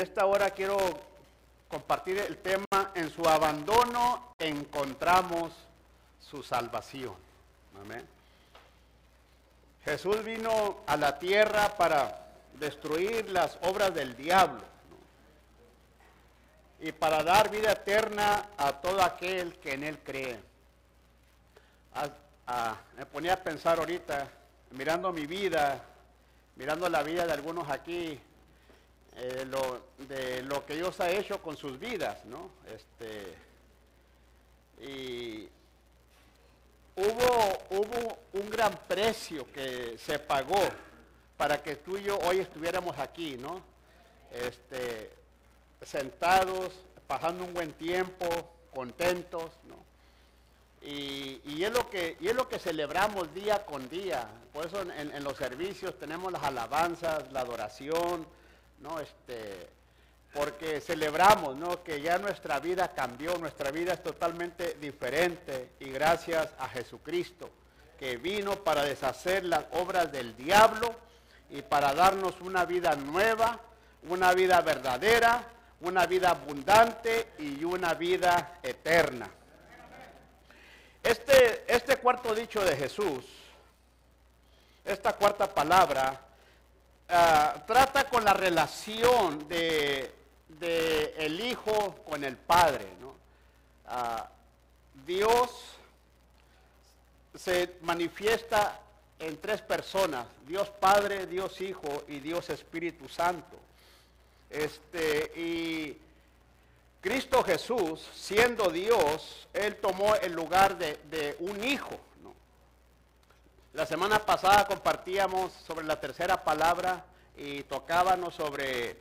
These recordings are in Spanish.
Esta hora quiero compartir el tema, en su abandono encontramos su salvación. Amén. Jesús vino a la tierra para destruir las obras del diablo y para dar vida eterna a todo aquel que en él cree. me ponía a pensar ahorita, mirando mi vida, mirando la vida de algunos aquí, eh, de lo que Dios ha hecho con sus vidas, ¿no? Este, y hubo, hubo un gran precio que se pagó para que tú y yo hoy estuviéramos aquí, ¿no? Este, sentados, pasando un buen tiempo, contentos, ¿no? Y, es lo que, y es lo que celebramos día con día. Por eso en, en los servicios tenemos las alabanzas, la adoración, ¿no? Este, porque celebramos, ¿no? Que ya nuestra vida cambió, nuestra vida es totalmente diferente y gracias a Jesucristo, que vino para deshacer las obras del diablo y para darnos una vida nueva, una vida verdadera, una vida abundante y una vida eterna. Este, este cuarto dicho de Jesús, esta cuarta palabra, Ah, trata con la relación de, el hijo con el padre. Ah, Dios se manifiesta en tres personas, Dios Padre, Dios Hijo y Dios Espíritu Santo. Este, y Cristo Jesús, siendo Dios, Él tomó el lugar de, de un hijo. La semana pasada compartíamos sobre la tercera palabra y tocábamos sobre,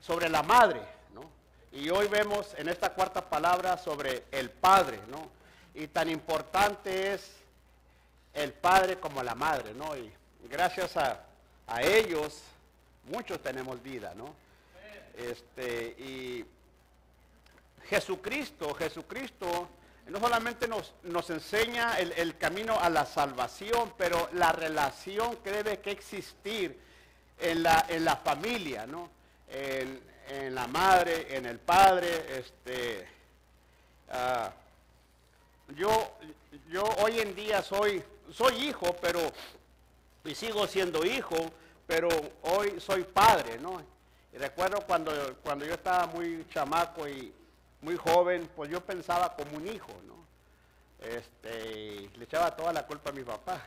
sobre la madre, ¿no? Y hoy vemos en esta cuarta palabra sobre el padre, ¿no? Y tan importante es el padre como la madre, ¿no? Y gracias a, a ellos muchos tenemos vida, ¿no? Este, y Jesucristo, Jesucristo no solamente nos, nos enseña el, camino a la salvación, pero la relación que debe que existir en la, en la familia, ¿no? En, la madre, en el padre, este, ah, yo, yo hoy en día soy, soy hijo, pero, y sigo siendo hijo, pero hoy soy padre, ¿no? Recuerdo cuando, cuando yo estaba muy chamaco y, muy joven, pues yo pensaba como un hijo, ¿no? Este, le echaba toda la culpa a mi papá.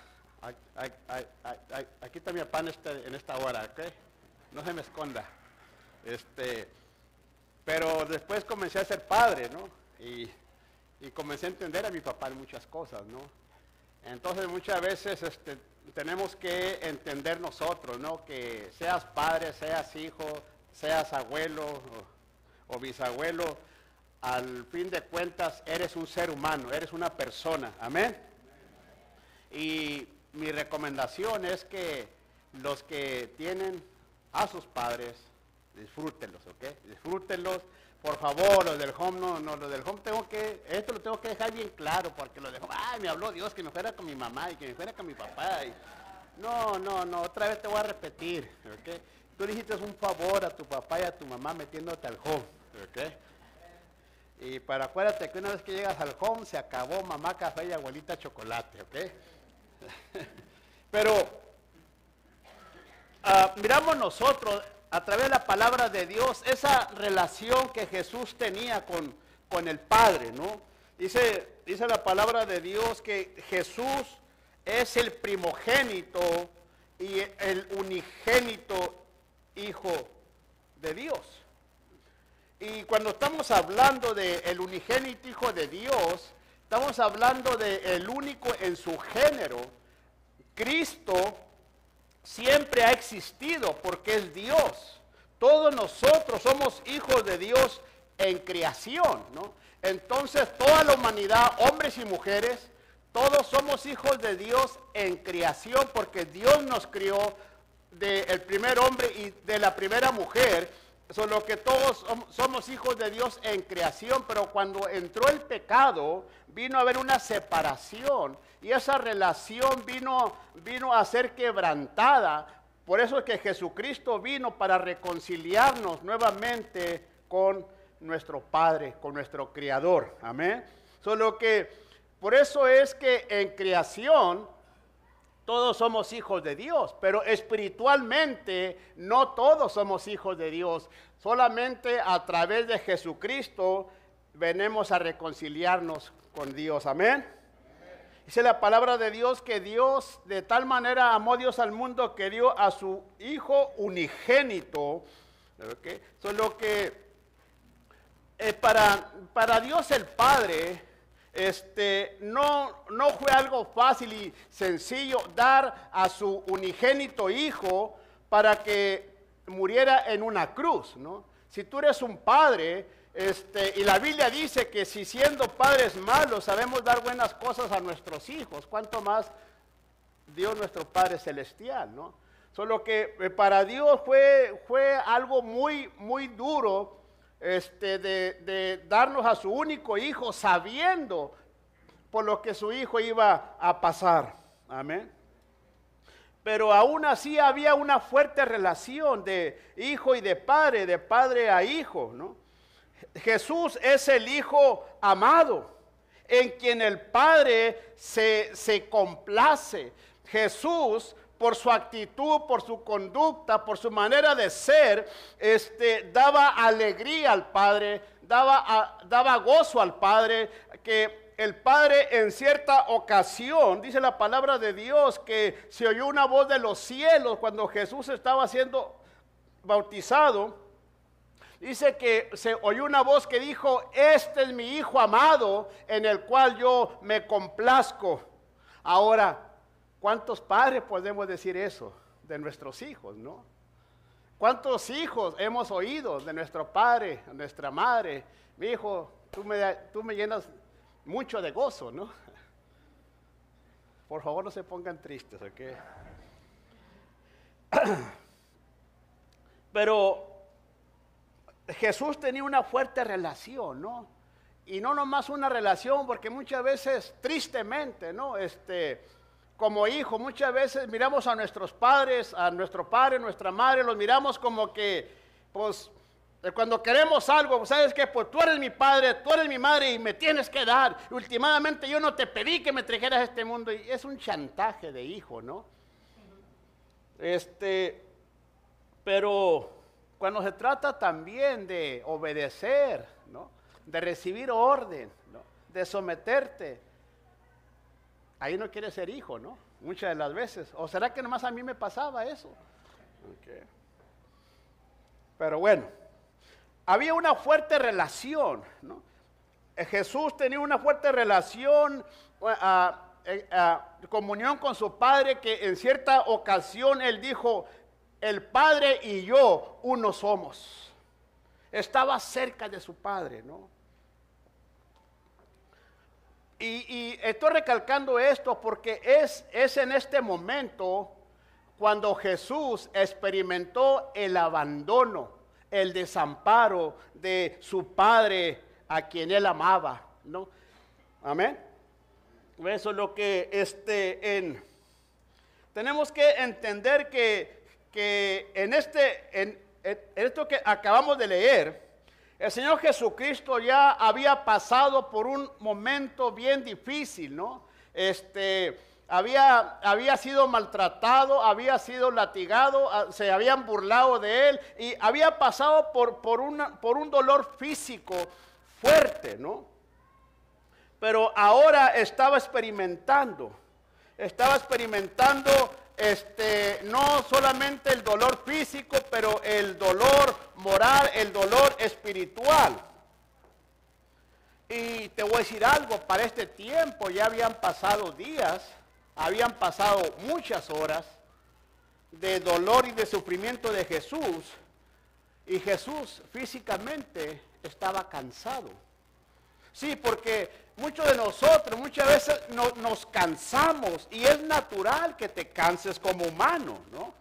Aquí está mi papá en, este, en esta hora, ¿ok? No se me esconda. Este, pero después comencé a ser padre, ¿no? Y, comencé a entender a mi papá en muchas cosas, ¿no? Entonces muchas veces este, tenemos que entender nosotros, ¿no? Que seas padre, seas hijo, seas abuelo o bisabuelo, al fin de cuentas eres un ser humano, eres una persona. Amén. Y mi recomendación es que los que tienen a sus padres, disfrútenlos, ¿ok? Disfrútenlos. Por favor, los del home, no, no, los del home tengo que, esto lo tengo que dejar bien claro, porque los del home, ay, me habló Dios que me fuera con mi mamá y que me fuera con mi papá. no, no, no, otra vez te voy a repetir, ¿ok? Tú dijiste un favor a tu papá y a tu mamá metiéndote al home, ¿ok? Y para acuérdate que una vez que llegas al home se acabó mamá café y abuelita chocolate, ¿ok? Pero ah, miramos nosotros a través de la palabra de Dios esa relación que Jesús tenía con, con el Padre, ¿no? Dice, dice la palabra de Dios que Jesús es el primogénito y el unigénito Hijo de Dios. Y cuando estamos hablando del el unigénito Hijo de Dios, estamos hablando del el único en su género. Cristo siempre ha existido porque es Dios. Todos nosotros somos hijos de Dios en creación, ¿no? Entonces toda la humanidad, hombres y mujeres, todos somos hijos de Dios en creación porque Dios nos crió del primer hombre y de la primera mujer Solo que todos somos hijos de Dios en creación, pero cuando entró el pecado, vino a haber una separación y esa relación vino, vino a ser quebrantada Por eso es que Jesucristo vino para reconciliarnos nuevamente con nuestro Padre, con nuestro Creador. Amén. Solo que por eso es que en creación todos somos hijos de Dios, pero espiritualmente no todos somos hijos de Dios. Solamente a través de Jesucristo venimos a reconciliarnos con Dios. Amén. Dice la palabra de Dios que Dios de tal manera amó Dios al mundo que dio a su Hijo unigénito. Solo que eh, para, para Dios el Padre, este, no, no fue algo fácil y sencillo dar a su unigénito hijo para que muriera en una cruz, ¿no? Si tú eres un padre, este, y la Biblia dice que si siendo padres malos sabemos dar buenas cosas a nuestros hijos, cuánto más Dios nuestro Padre Celestial, ¿no? Solo que eh, para Dios fue, fue algo muy, muy duro este, de, darnos a su único hijo sabiendo por lo que su hijo iba a pasar. Amén. Pero aún así había una fuerte relación de hijo y de padre, de padre a hijo, ¿no? Jesús es el hijo amado, en quien el padre se, se complace. Jesús por su actitud, por su conducta, por su manera de ser, este, daba alegría al Padre, daba, daba gozo al Padre, que el Padre en cierta ocasión, dice la palabra de Dios, que se oyó una voz de los cielos cuando Jesús estaba siendo bautizado. Dice que se oyó una voz que dijo, este es mi Hijo amado en el cual yo me complazco. Ahora, ¿Cuántos padres podemos decir eso de nuestros hijos, no? ¿Cuántos hijos hemos oído de nuestro padre, nuestra madre? Mi hijo, tú me, tú me llenas mucho de gozo, ¿no? Por favor, no se pongan tristes, ¿ok? Pero Jesús tenía una fuerte relación, ¿no? Y no nomás una relación, porque muchas veces, tristemente, ¿no? Este, como hijo, muchas veces miramos a nuestros padres, a nuestro padre, nuestra madre, los miramos como que, pues, cuando queremos algo, ¿sabes qué? Pues tú eres mi padre, tú eres mi madre y me tienes que dar. Últimamente yo no te pedí que me trajeras a este mundo. Y es un chantaje de hijo, ¿no? Este, pero cuando se trata también de obedecer, ¿no? De recibir orden, ¿no? De someterte, ahí no quiere ser hijo, ¿no? Muchas de las veces. ¿O será que nomás a mí me pasaba eso? Pero bueno, había una fuerte relación, ¿no? Eh, Jesús tenía una fuerte relación, eh, comunión con su Padre, que en cierta ocasión él dijo, el Padre y yo uno somos. Estaba cerca de su Padre, ¿no? Y, estoy recalcando esto porque es, es en este momento cuando Jesús experimentó el abandono, el desamparo de su Padre a quien él amaba, ¿no? Amén. Eso es lo que este en tenemos que entender que, que en este en esto que acabamos de leer el Señor Jesucristo ya había pasado por un momento bien difícil, ¿no? Este, había, había sido maltratado, había sido latigado, ah, se habían burlado de él y había pasado por, por, por un dolor físico fuerte, ¿no? Pero ahora estaba experimentando, estaba experimentando este, no solamente el dolor físico, pero el dolor moral, el dolor espiritual. Y te voy a decir algo, para este tiempo ya habían pasado días, habían pasado muchas horas de dolor y de sufrimiento de Jesús. Y Jesús físicamente estaba cansado. Sí, porque muchos de nosotros muchas veces nos cansamos y es natural que te canses como humano, ¿no?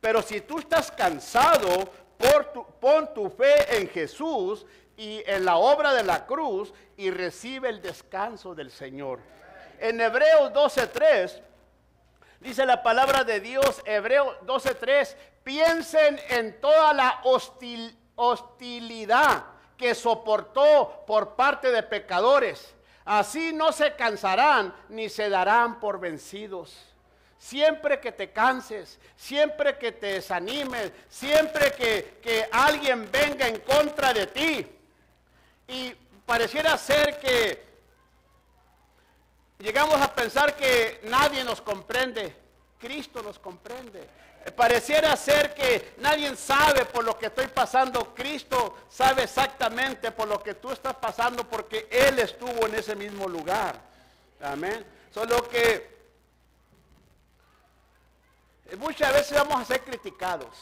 Pero si tú estás cansado, por pon tu fe en Jesús y en la obra de la cruz y recibe el descanso del Señor. En Hebreos 12:3 Dice la palabra de Dios, Hebreo 12:3, piensen en toda la hostilidad que soportó por parte de pecadores. Así no se cansarán ni se darán por vencidos. Siempre que te canses, siempre que te desanimes, siempre que, que alguien venga en contra de ti y pareciera ser que llegamos a pensar que nadie nos comprende. Cristo nos comprende. Pareciera ser que nadie sabe por lo que estoy pasando. Cristo sabe exactamente por lo que tú estás pasando porque Él estuvo en ese mismo lugar. Amén. Solo que muchas veces vamos a ser criticados.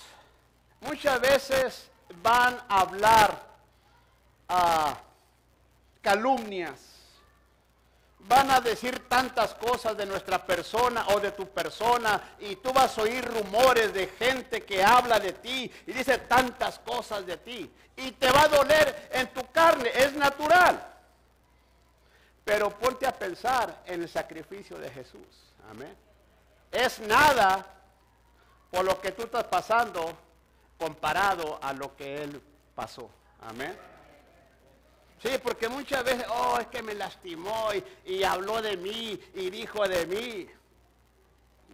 Muchas veces van a hablar a calumnias van a decir tantas cosas de nuestra persona o de tu persona y tú vas a oír rumores de gente que habla de ti y dice tantas cosas de ti y te va a doler en tu carne, es natural. Pero ponte a pensar en el sacrificio de Jesús. Amén. Es nada por lo que tú estás pasando comparado a lo que Él pasó. Amén. Sí, porque muchas veces, oh, es que me lastimó y, habló de mí y dijo de mí.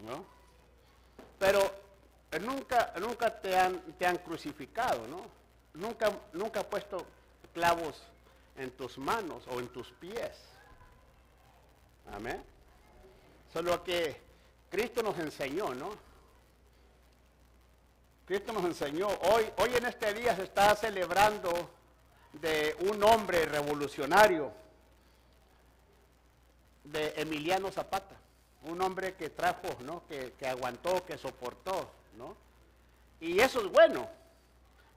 ¿No? Pero eh, nunca, nunca te han, te han crucificado, ¿no? Nunca, nunca ha puesto clavos en tus manos o en tus pies. Amén. Solo que Cristo nos enseñó, ¿no? Cristo nos enseñó. Hoy, hoy en este día se está celebrando de un hombre revolucionario, de Emiliano Zapata, un hombre que trajo, ¿no? que, que aguantó, que soportó, ¿no? Y eso es bueno,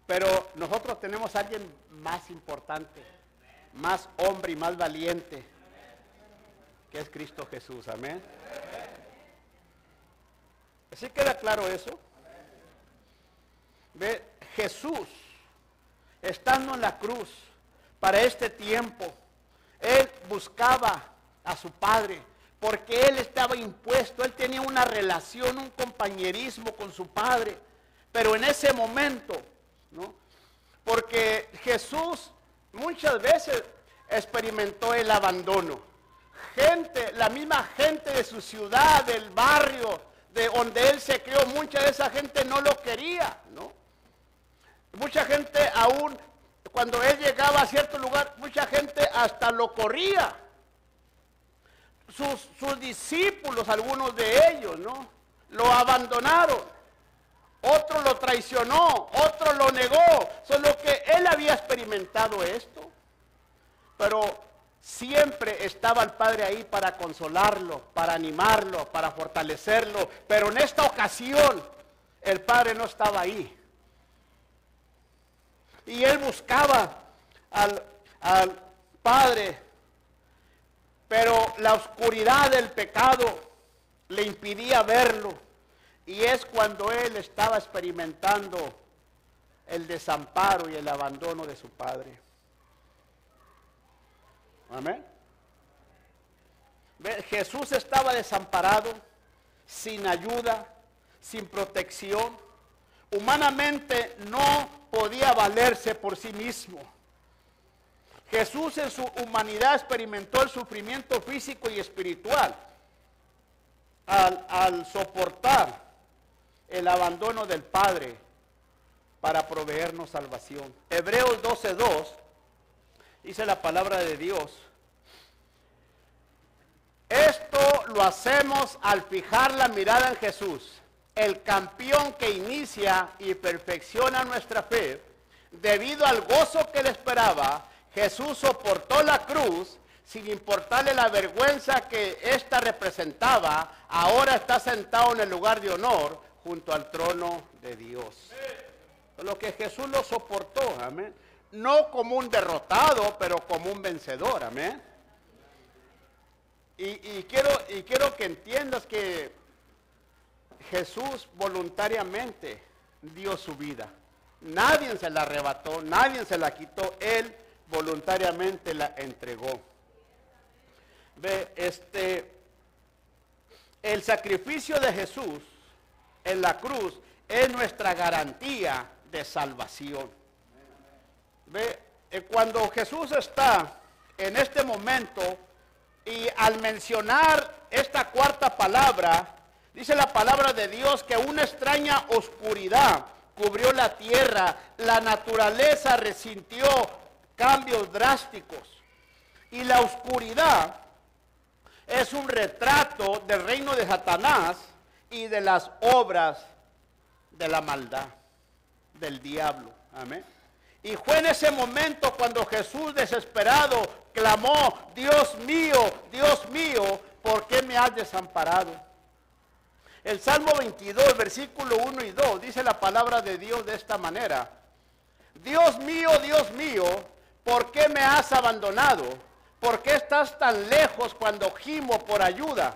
pero nosotros tenemos a alguien más importante, más hombre y más valiente, que es Cristo Jesús, amén. ¿Sí queda claro eso? Ve, Jesús estando en la cruz para este tiempo, él buscaba a su padre porque él estaba impuesto, él tenía una relación, un compañerismo con su padre. Pero en ese momento, ¿no? Porque Jesús muchas veces experimentó el abandono. Gente, la misma gente de su ciudad, del barrio, de donde él se crió, mucha de esa gente no lo quería, ¿no? Mucha gente aún, cuando él llegaba a cierto lugar, mucha gente hasta lo corría. Sus, discípulos, algunos de ellos, ¿no? Lo abandonaron. Otro lo traicionó, otro lo negó. Solo que él había experimentado esto. Pero siempre estaba el Padre ahí para consolarlo, para animarlo, para fortalecerlo. Pero en esta ocasión el Padre no estaba ahí y él buscaba al, Padre, pero la oscuridad del pecado le impidía verlo. Y es cuando él estaba experimentando el desamparo y el abandono de su padre. Amén. Jesús estaba desamparado, sin ayuda, sin protección. Humanamente no podía valerse por sí mismo. Jesús en su humanidad experimentó el sufrimiento físico y espiritual al, soportar el abandono del Padre para proveernos salvación. Hebreos 12.2 dice la palabra de Dios. Esto lo hacemos al fijar la mirada en Jesús el campeón que inicia y perfecciona nuestra fe, debido al gozo que le esperaba, Jesús soportó la cruz sin importarle la vergüenza que ésta representaba, ahora está sentado en el lugar de honor junto al trono de Dios. Lo que Jesús lo soportó, amén. No como un derrotado, pero como un vencedor, amén. Y, quiero, y quiero que entiendas que Jesús voluntariamente dio su vida. Nadie se la arrebató, nadie se la quitó, Él voluntariamente la entregó. Ve, este, el sacrificio de Jesús en la cruz es nuestra garantía de salvación. Ve, eh, cuando Jesús está en este momento y al mencionar esta cuarta palabra, dice la palabra de Dios que una extraña oscuridad cubrió la tierra, la naturaleza resintió cambios drásticos y la oscuridad es un retrato del reino de Satanás y de las obras de la maldad del diablo. Amén. Y fue en ese momento cuando Jesús desesperado clamó, Dios mío, Dios mío, ¿por qué me has desamparado? El Salmo 22, versículo 1 y 2, dice la palabra de Dios de esta manera. Dios mío, Dios mío, ¿por qué me has abandonado? ¿Por qué estás tan lejos cuando gimo por ayuda?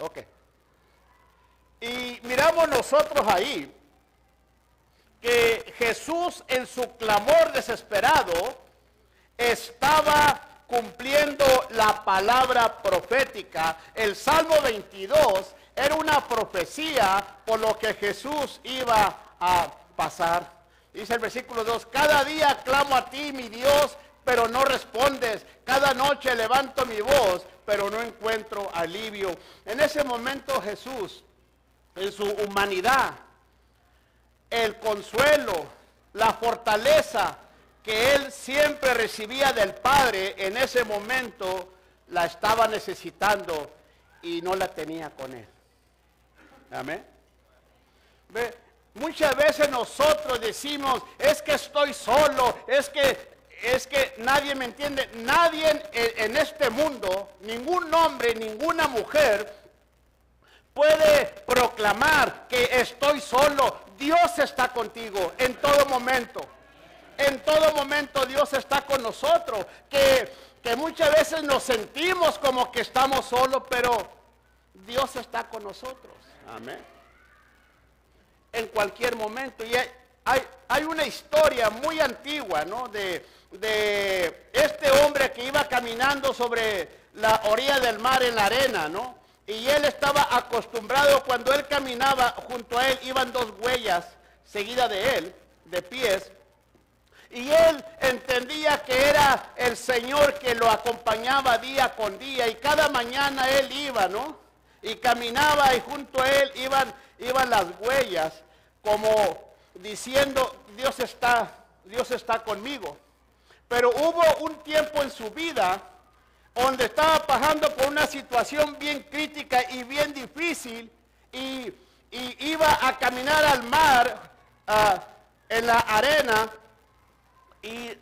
Ok. Y miramos nosotros ahí que Jesús en su clamor desesperado estaba cumpliendo la palabra profética. El Salmo 22 era una profecía por lo que Jesús iba a pasar. Dice el versículo 2, cada día clamo a ti, mi Dios, pero no respondes. Cada noche levanto mi voz, pero no encuentro alivio. En ese momento Jesús, en su humanidad, el consuelo, la fortaleza que él siempre recibía del Padre, en ese momento la estaba necesitando y no la tenía con él. Amén. ¿Ve? Muchas veces nosotros decimos, es que estoy solo, es que es que nadie me entiende, nadie en, en este mundo, ningún hombre, ninguna mujer puede proclamar que estoy solo. Dios está contigo en todo momento. En todo momento Dios está con nosotros. Que, muchas veces nos sentimos como que estamos solos, pero Dios está con nosotros. Amén en cualquier momento. Y hay, hay, una historia muy antigua, ¿no? De, de, este hombre que iba caminando sobre la orilla del mar en la arena, ¿no? Y él estaba acostumbrado, cuando él caminaba, junto a él iban dos huellas seguidas de él, de pies. Y él entendía que era el Señor que lo acompañaba día con día. Y cada mañana él iba, ¿no? Y caminaba y junto a él iban iban las huellas como diciendo, Dios está, Dios está conmigo. Pero hubo un tiempo en su vida donde estaba pasando por una situación bien crítica y bien difícil y, iba a caminar al mar ah, en la arena y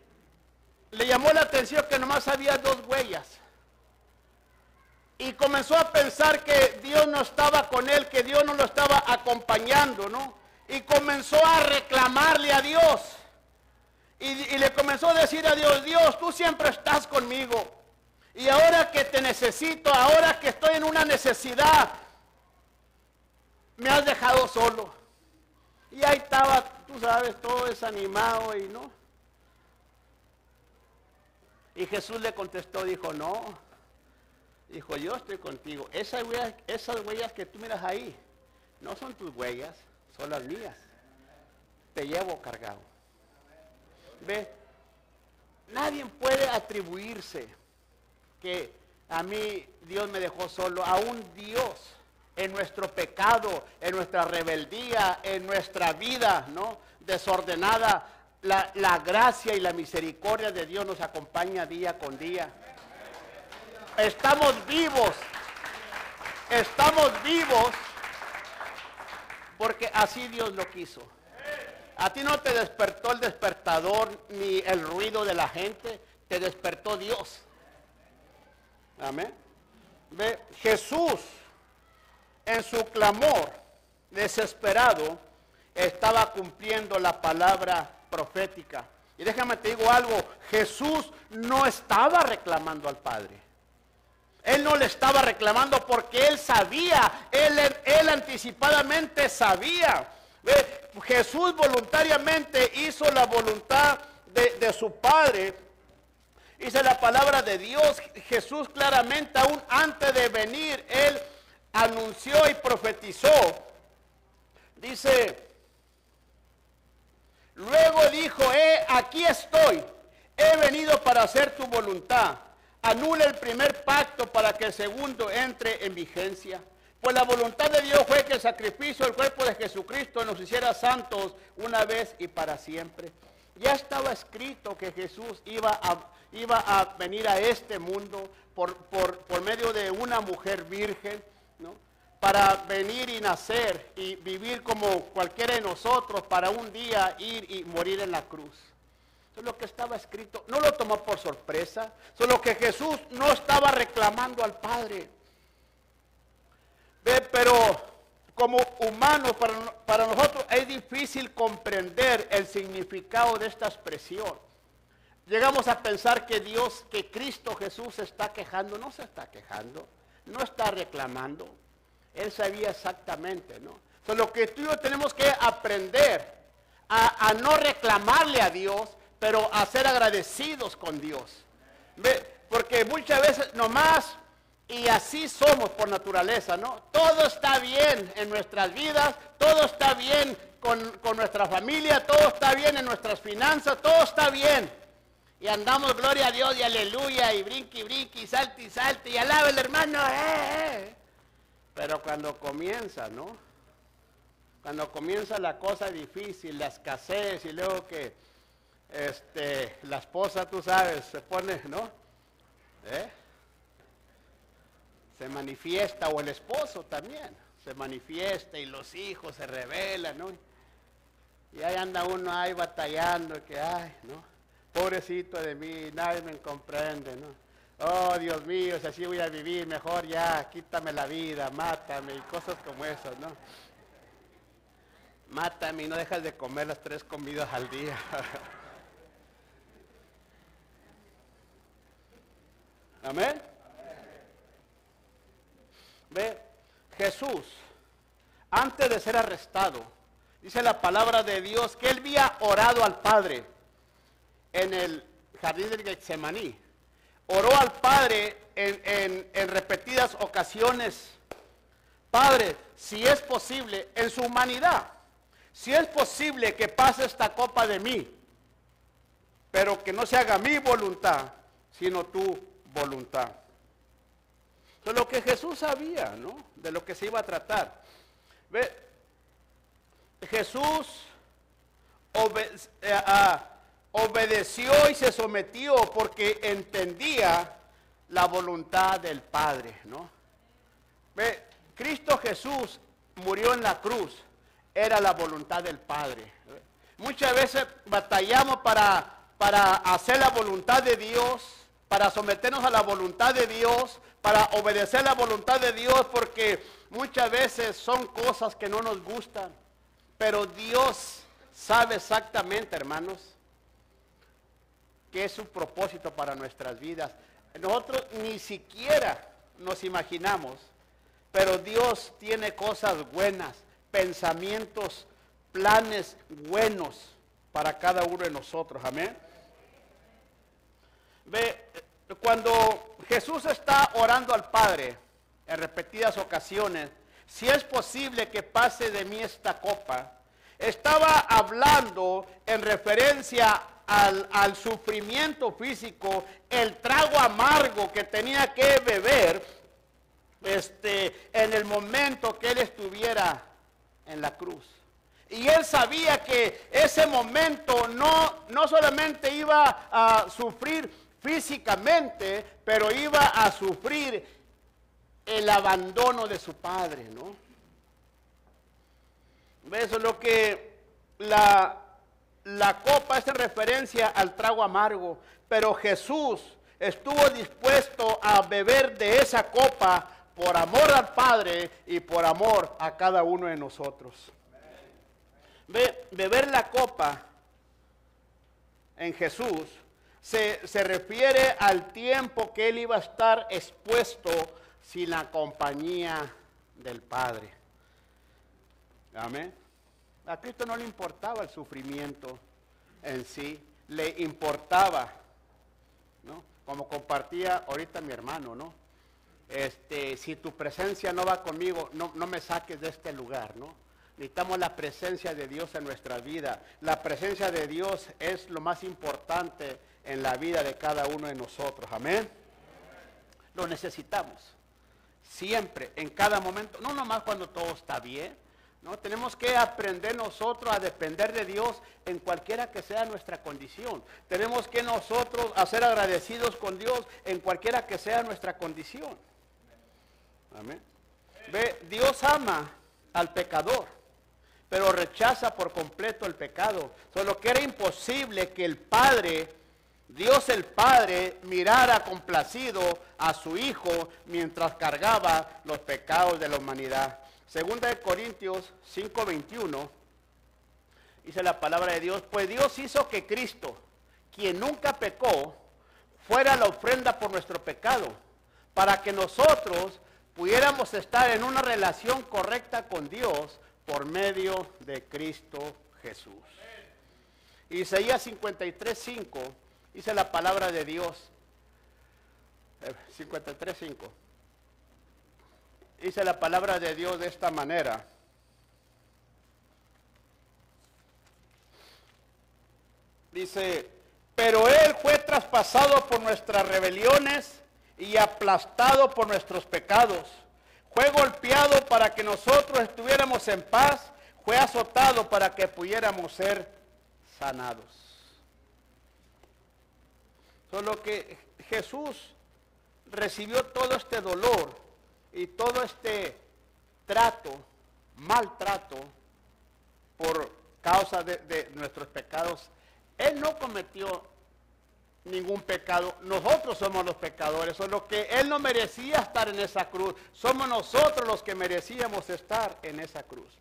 le llamó la atención que nomás había dos huellas y comenzó a pensar que Dios no estaba con él, que Dios no lo estaba acompañando, ¿no? Y comenzó a reclamarle a Dios. Y, le comenzó a decir a Dios, Dios, tú siempre estás conmigo. Y ahora que te necesito, ahora que estoy en una necesidad, me has dejado solo. Y ahí estaba, tú sabes, todo desanimado y no. Y Jesús le contestó, dijo, no, Dijo, yo estoy contigo. Esas huellas, esas huellas que tú miras ahí, no son tus huellas, son las mías. Te llevo cargado. Ve, nadie puede atribuirse que a mí Dios me dejó solo, a un Dios en nuestro pecado, en nuestra rebeldía, en nuestra vida, ¿no? Desordenada. La, la gracia y la misericordia de Dios nos acompaña día con día. Estamos vivos. Estamos vivos porque así Dios lo quiso. A ti no te despertó el despertador ni el ruido de la gente, te despertó Dios. Amén. Ve, Jesús en su clamor desesperado estaba cumpliendo la palabra profética. Y déjame te digo algo, Jesús no estaba reclamando al Padre. Él no le estaba reclamando porque él sabía, él, él anticipadamente sabía. Jesús voluntariamente hizo la voluntad de, su Padre Dice la palabra de Dios, Jesús claramente aún antes de venir, él anunció y profetizó. Dice, luego dijo, eh, aquí estoy, he venido para hacer tu voluntad. Anula el primer pacto para que el segundo entre en vigencia. Pues la voluntad de Dios fue que el sacrificio del cuerpo de Jesucristo nos hiciera santos una vez y para siempre. Ya estaba escrito que Jesús iba a, venir a este mundo por, por, medio de una mujer virgen, ¿no? Para venir y nacer y vivir como cualquiera de nosotros, para un día ir y morir en la cruz. Eso es lo que estaba escrito. No lo tomó por sorpresa. Solo que Jesús no estaba reclamando al Padre. Ve, pero como humanos, para, nosotros es difícil comprender el significado de esta expresión. Llegamos a pensar que Dios, que Cristo Jesús se está quejando. No se está quejando, no está reclamando. Él sabía exactamente, ¿no? lo que tú y yo tenemos que aprender a, no reclamarle a Dios, pero a ser agradecidos con Dios. ¿Ve? Porque muchas veces nomás y así somos por naturaleza, ¿no? Todo está bien en nuestras vidas, todo está bien con, nuestra familia, todo está bien en nuestras finanzas, todo está bien. Y andamos, gloria a Dios, y aleluya, y brinque brinque, y salte y salte, y alaba el hermano. Eh, eh. Pero cuando comienza, ¿no? Cuando comienza la cosa difícil, la escasez, y luego que este, la esposa, tú sabes, se pone, ¿no? ¿Eh? se manifiesta, o el esposo también, se manifiesta y los hijos se rebelan, ¿no? Y ahí anda uno ahí batallando, que, ay, ¿no? Pobrecito de mí, nadie me comprende, ¿no? Oh, Dios mío, si así voy a vivir, mejor ya, quítame la vida, mátame, y cosas como esas, ¿no? Mátame y no dejas de comer las tres comidas al día. Amén. Ve, Jesús, antes de ser arrestado, dice la palabra de Dios que él había orado al Padre en el jardín del Getsemaní. Oró al Padre en, repetidas ocasiones. Padre, si es posible, en su humanidad, si es posible que pase esta copa de mí, pero que no se haga mi voluntad, sino tu voluntad. De lo que Jesús sabía, ¿no? De lo que se iba a tratar. Ve, Jesús eh, obedeció y se sometió porque entendía la voluntad del Padre, ¿no? Cristo Jesús murió en la cruz, era la voluntad del Padre. Muchas veces batallamos para, para hacer la voluntad de Dios, para someternos a la voluntad de Dios, para obedecer la voluntad de Dios, porque muchas veces son cosas que no nos gustan. Pero Dios sabe exactamente, hermanos, qué es su propósito para nuestras vidas. Nosotros ni siquiera nos imaginamos, pero Dios tiene cosas buenas, pensamientos, planes buenos para cada uno de nosotros. Amén. Ve, cuando Jesús está orando al Padre en repetidas ocasiones, si es posible que pase de mí esta copa, estaba hablando en referencia al, sufrimiento físico, el trago amargo que tenía que beber este, en el momento que él estuviera en la cruz. Y él sabía que ese momento no, no solamente iba a sufrir físicamente, pero iba a sufrir el abandono de su padre, ¿no? Eso es lo que la, la copa es en referencia al trago amargo, pero Jesús estuvo dispuesto a beber de esa copa por amor al Padre y por amor a cada uno de nosotros. beber la copa en Jesús se, refiere al tiempo que él iba a estar expuesto sin la compañía del Padre. Amén. A Cristo no le importaba el sufrimiento en sí, le importaba ¿no? Como compartía ahorita mi hermano, ¿no? Este, si tu presencia no va conmigo, no, no me saques de este lugar, ¿no? Necesitamos la presencia de Dios en nuestra vida. La presencia de Dios es lo más importante en la vida de cada uno de nosotros. Amén. Lo necesitamos. Siempre, en cada momento. No nomás cuando todo está bien. No, tenemos que aprender nosotros a depender de Dios en cualquiera que sea nuestra condición. Tenemos que nosotros a ser agradecidos con Dios en cualquiera que sea nuestra condición. Amén. Ve, Dios ama al pecador pero rechaza por completo el pecado. Solo que era imposible que el Padre, Dios el Padre, mirara complacido a su Hijo mientras cargaba los pecados de la humanidad. Segunda de Corintios 5:21 dice la palabra de Dios, pues Dios hizo que Cristo, quien nunca pecó, fuera la ofrenda por nuestro pecado, para que nosotros pudiéramos estar en una relación correcta con Dios por medio de Cristo Jesús. Isaías 53.5 dice la palabra de Dios. 53.5. Dice la palabra de Dios de esta manera. Dice, pero Él fue traspasado por nuestras rebeliones y aplastado por nuestros pecados fue golpeado para que nosotros estuviéramos en paz. Fue azotado para que pudiéramos ser sanados. Solo que Jesús recibió todo este dolor y todo este trato, maltrato, por causa de, nuestros pecados. Él no cometió ningún pecado. Nosotros somos los pecadores, lo que Él no merecía estar en esa cruz. Somos nosotros los que merecíamos estar en esa cruz.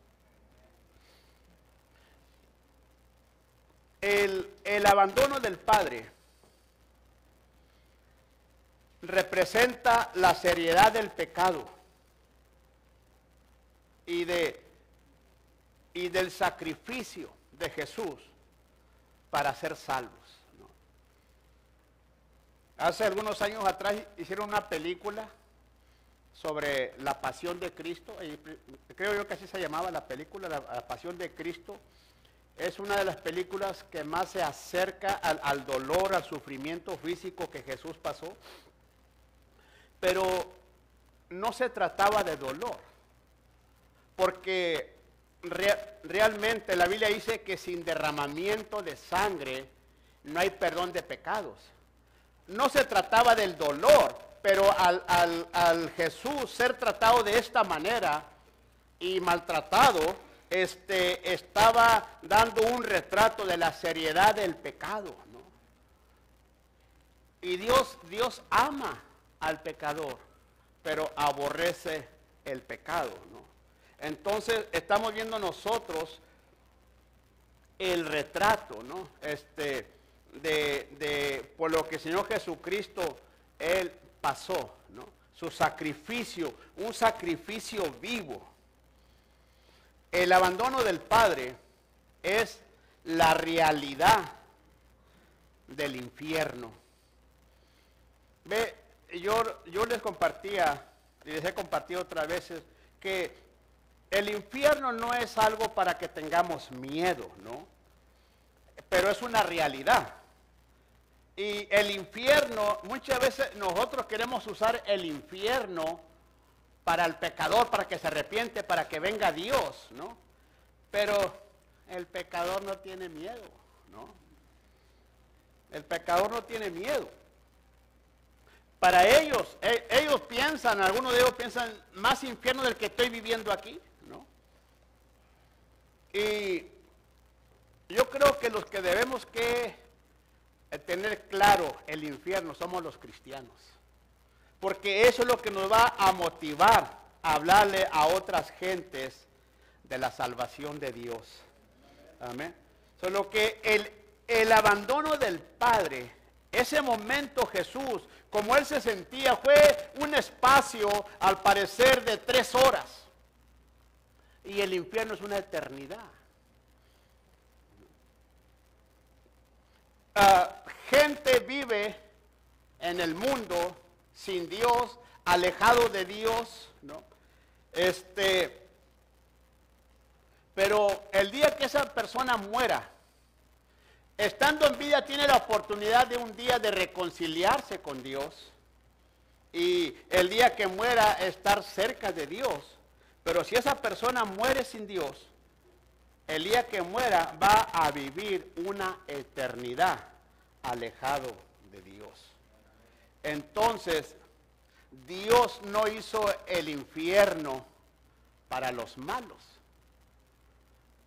El, el abandono del Padre representa la seriedad del pecado y, de, y del sacrificio de Jesús para ser salvos. Hace algunos años atrás hicieron una película sobre la pasión de Cristo, creo yo que así se llamaba la película, la, pasión de Cristo. Es una de las películas que más se acerca al dolor, al sufrimiento físico que Jesús pasó. Pero no se trataba de dolor, porque realmente la Biblia dice que sin derramamiento de sangre no hay perdón de pecados no se trataba del dolor, pero al, Jesús ser tratado de esta manera y maltratado, este, estaba dando un retrato de la seriedad del pecado. Y Dios, Dios ama al pecador, pero aborrece el pecado. Entonces estamos viendo nosotros el retrato, ¿no? Este, de, por lo que el Señor Jesucristo, Él pasó, ¿no? Su sacrificio, un sacrificio vivo. El abandono del Padre es la realidad del infierno. Ve, yo, yo les compartía, y les he compartido otras veces, que el infierno no es algo para que tengamos miedo, ¿no? Pero es una realidad. Y el infierno, muchas veces nosotros queremos usar el infierno para el pecador, para que se arrepiente, para que venga Dios, ¿no? Pero el pecador no tiene miedo, ¿no? El pecador no tiene miedo. Para ellos, e, ellos piensan, algunos de ellos piensan más infierno del que estoy viviendo aquí, ¿no? Y yo creo que los que debemos que tener claro el infierno somos los cristianos. Porque eso es lo que nos va a motivar a hablarle a otras gentes de la salvación de Dios. Amén. Solo que el, el abandono del Padre, ese momento Jesús, como él se sentía, fue un espacio al parecer de tres horas. Y el infierno es una eternidad. Ah, gente vive en el mundo, sin Dios, alejado de Dios, ¿no? Este, pero el día que esa persona muera, estando en vida tiene la oportunidad de un día de reconciliarse con Dios y el día que muera estar cerca de Dios. Pero si esa persona muere sin Dios, el día que muera va a vivir una eternidad alejado de Dios. Entonces, Dios no hizo el infierno para los malos.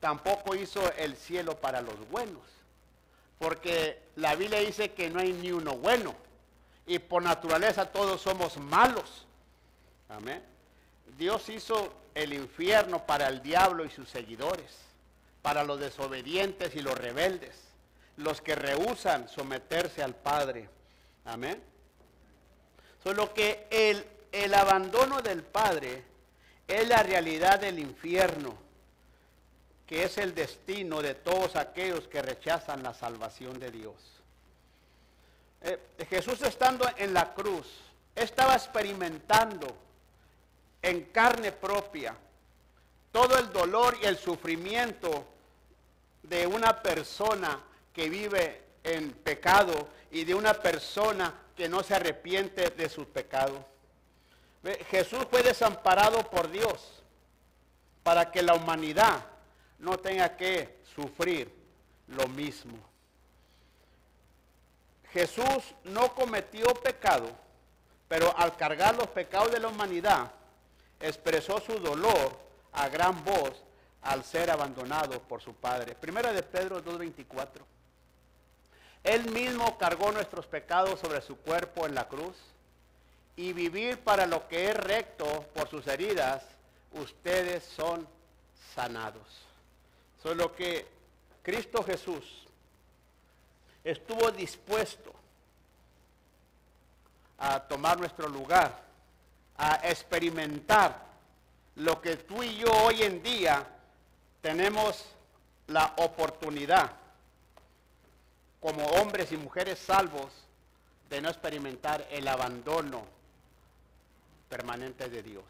Tampoco hizo el cielo para los buenos. Porque la Biblia dice que no hay ni uno bueno. Y por naturaleza todos somos malos. Amén. Dios hizo el infierno para el diablo y sus seguidores, para los desobedientes y los rebeldes, los que rehusan someterse al Padre. Amén. Solo que el, el abandono del Padre es la realidad del infierno, que es el destino de todos aquellos que rechazan la salvación de Dios. Eh, Jesús estando en la cruz, estaba experimentando en carne propia todo el dolor y el sufrimiento de una persona que vive en pecado y de una persona que no se arrepiente de sus pecados. Jesús fue desamparado por Dios para que la humanidad no tenga que sufrir lo mismo. Jesús no cometió pecado, pero al cargar los pecados de la humanidad, expresó su dolor a gran voz al ser abandonado por su Padre. Primera de Pedro 2.24. Él mismo cargó nuestros pecados sobre su cuerpo en la cruz y vivir para lo que es recto por sus heridas, ustedes son sanados. Solo que Cristo Jesús estuvo dispuesto a tomar nuestro lugar a experimentar lo que tú y yo hoy en día tenemos la oportunidad como hombres y mujeres salvos de no experimentar el abandono permanente de Dios.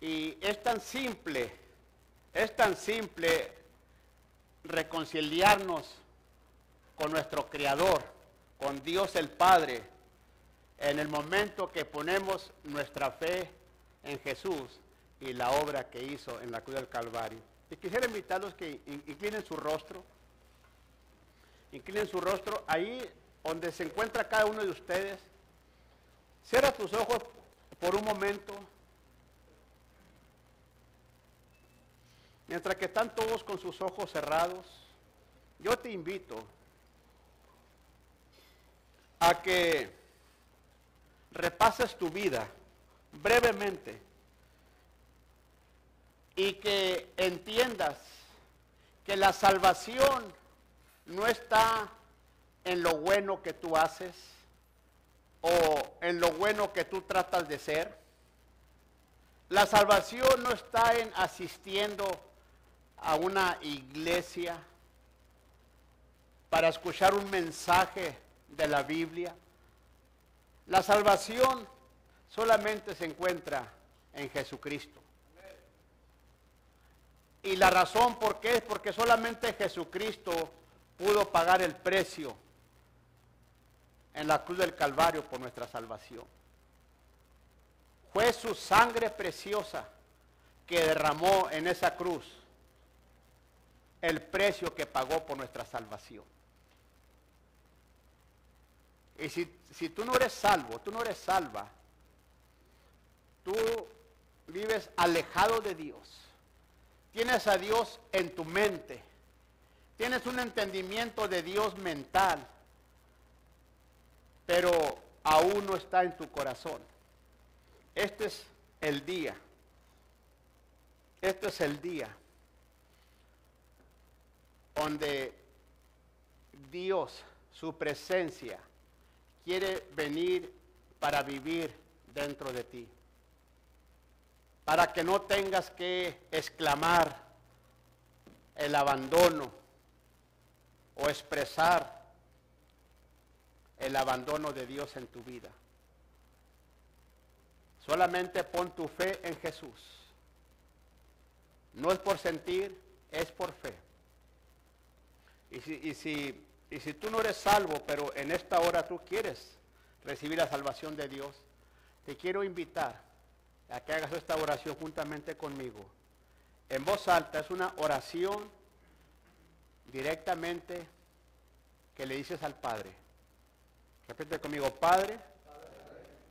Y es tan simple, es tan simple reconciliarnos con nuestro Creador, con Dios el Padre, en el momento que ponemos nuestra fe en Jesús y la obra que hizo en la cruz del Calvario. Y quisiera invitarlos que inclinen su rostro, inclinen su rostro ahí donde se encuentra cada uno de ustedes. Cierra tus ojos por un momento. Mientras que están todos con sus ojos cerrados, yo te invito a que repases tu vida brevemente y que entiendas que la salvación no está en lo bueno que tú haces o en lo bueno que tú tratas de ser. La salvación no está en asistiendo a una iglesia para escuchar un mensaje de la Biblia. La salvación solamente se encuentra en Jesucristo. Y la razón por qué es porque solamente Jesucristo pudo pagar el precio en la cruz del Calvario por nuestra salvación. Fue su sangre preciosa que derramó en esa cruz el precio que pagó por nuestra salvación. Y si, si tú no eres salvo, tú no eres salva, tú vives alejado de Dios, tienes a Dios en tu mente, tienes un entendimiento de Dios mental, pero aún no está en tu corazón. Este es el día. Este es el día donde Dios, su presencia, quiere venir para vivir dentro de ti. Para que no tengas que exclamar el abandono o expresar el abandono de Dios en tu vida. Solamente pon tu fe en Jesús. No es por sentir, es por fe. Y si, y si, y si tú no eres salvo, pero en esta hora tú quieres recibir la salvación de Dios, te quiero invitar a que hagas esta oración juntamente conmigo. En voz alta es una oración directamente que le dices al Padre. Repite conmigo, Padre,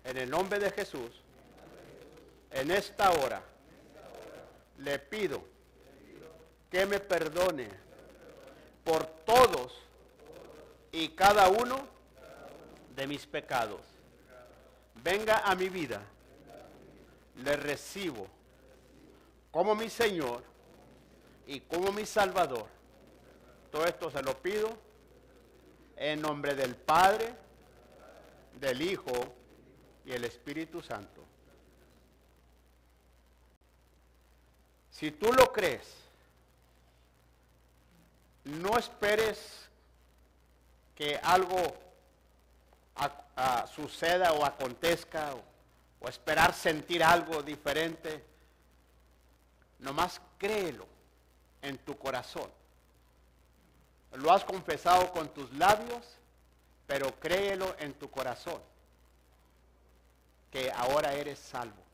en el nombre de Jesús, en esta hora, le pido que me perdone por todos y cada uno de mis pecados. Venga a mi vida, le recibo como mi Señor y como mi Salvador. Todo esto se lo pido en nombre del Padre, del Hijo y el Espíritu Santo. Si tú lo crees, no esperes que algo suceda o acontezca o, o esperar sentir algo diferente. Nomás créelo en tu corazón. Lo has confesado con tus labios, pero créelo en tu corazón que ahora eres salvo.